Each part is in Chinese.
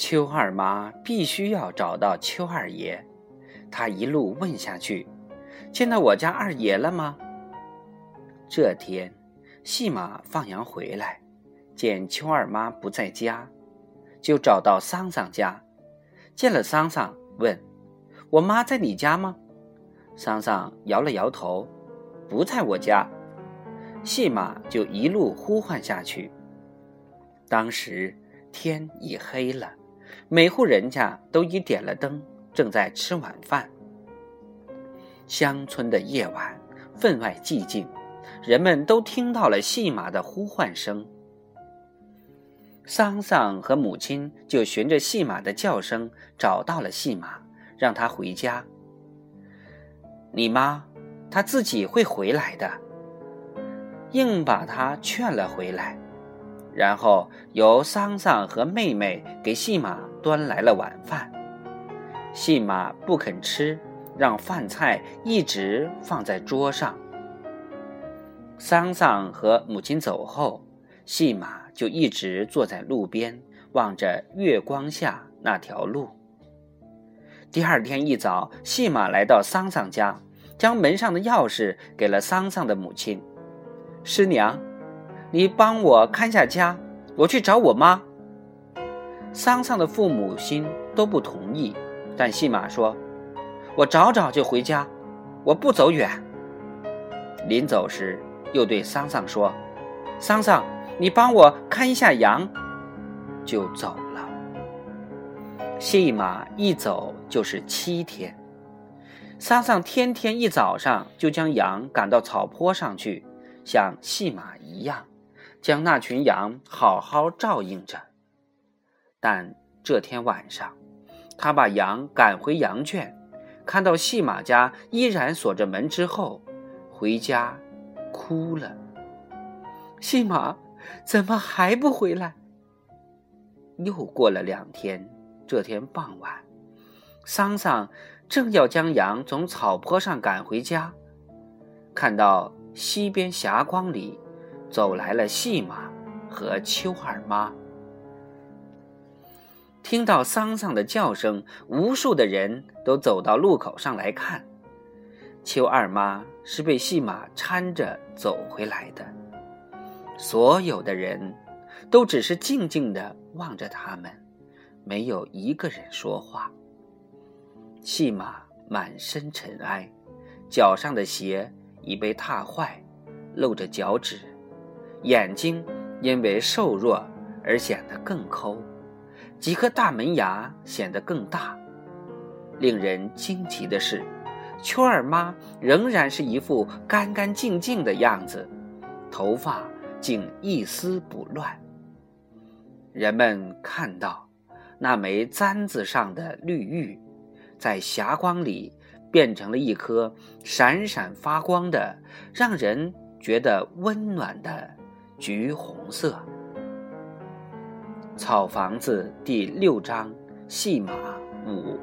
邱二妈必须要找到邱二爷，她一路问下去：“见到我家二爷了吗？”这天，戏马放羊回来，见邱二妈不在家，就找到桑桑家，见了桑桑，问：“我妈在你家吗？”桑桑摇了摇头：“不在我家。”戏马就一路呼唤下去。当时天已黑了，每户人家都已点了灯，正在吃晚饭。乡村的夜晚分外寂静，人们都听到了戏马的呼唤声。桑桑和母亲就循着戏马的叫声找到了戏马，让他回家。你妈，她自己会回来的。硬把他劝了回来，然后由桑桑和妹妹给细马端来了晚饭。细马不肯吃，让饭菜一直放在桌上。桑桑和母亲走后，细马就一直坐在路边，望着月光下那条路。第二天一早，细马来到桑桑家，将门上的钥匙给了桑桑的母亲。师娘，你帮我看下家，我去找我妈。桑桑的父母亲都不同意，但细马说：“我找找就回家，我不走远。”临走时，又对桑桑说：“桑桑，你帮我看一下羊。”就走了。细马一走就是七天，桑桑天天一早上就将羊赶到草坡上去。像戏马一样，将那群羊好好照应着。但这天晚上，他把羊赶回羊圈，看到戏马家依然锁着门之后，回家哭了。戏马怎么还不回来？又过了两天，这天傍晚，桑桑正要将羊从草坡上赶回家，看到。西边霞光里，走来了细马和秋二妈。听到桑桑的叫声，无数的人都走到路口上来看。秋二妈是被细马搀着走回来的，所有的人都只是静静的望着他们，没有一个人说话。细马满身尘埃，脚上的鞋。已被踏坏，露着脚趾，眼睛因为瘦弱而显得更抠，几颗大门牙显得更大。令人惊奇的是，秋二妈仍然是一副干干净净的样子，头发竟一丝不乱。人们看到那枚簪子上的绿玉，在霞光里。变成了一颗闪闪发光的、让人觉得温暖的橘红色。草房子第六章戏马五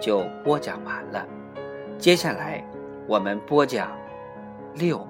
就播讲完了，接下来我们播讲六。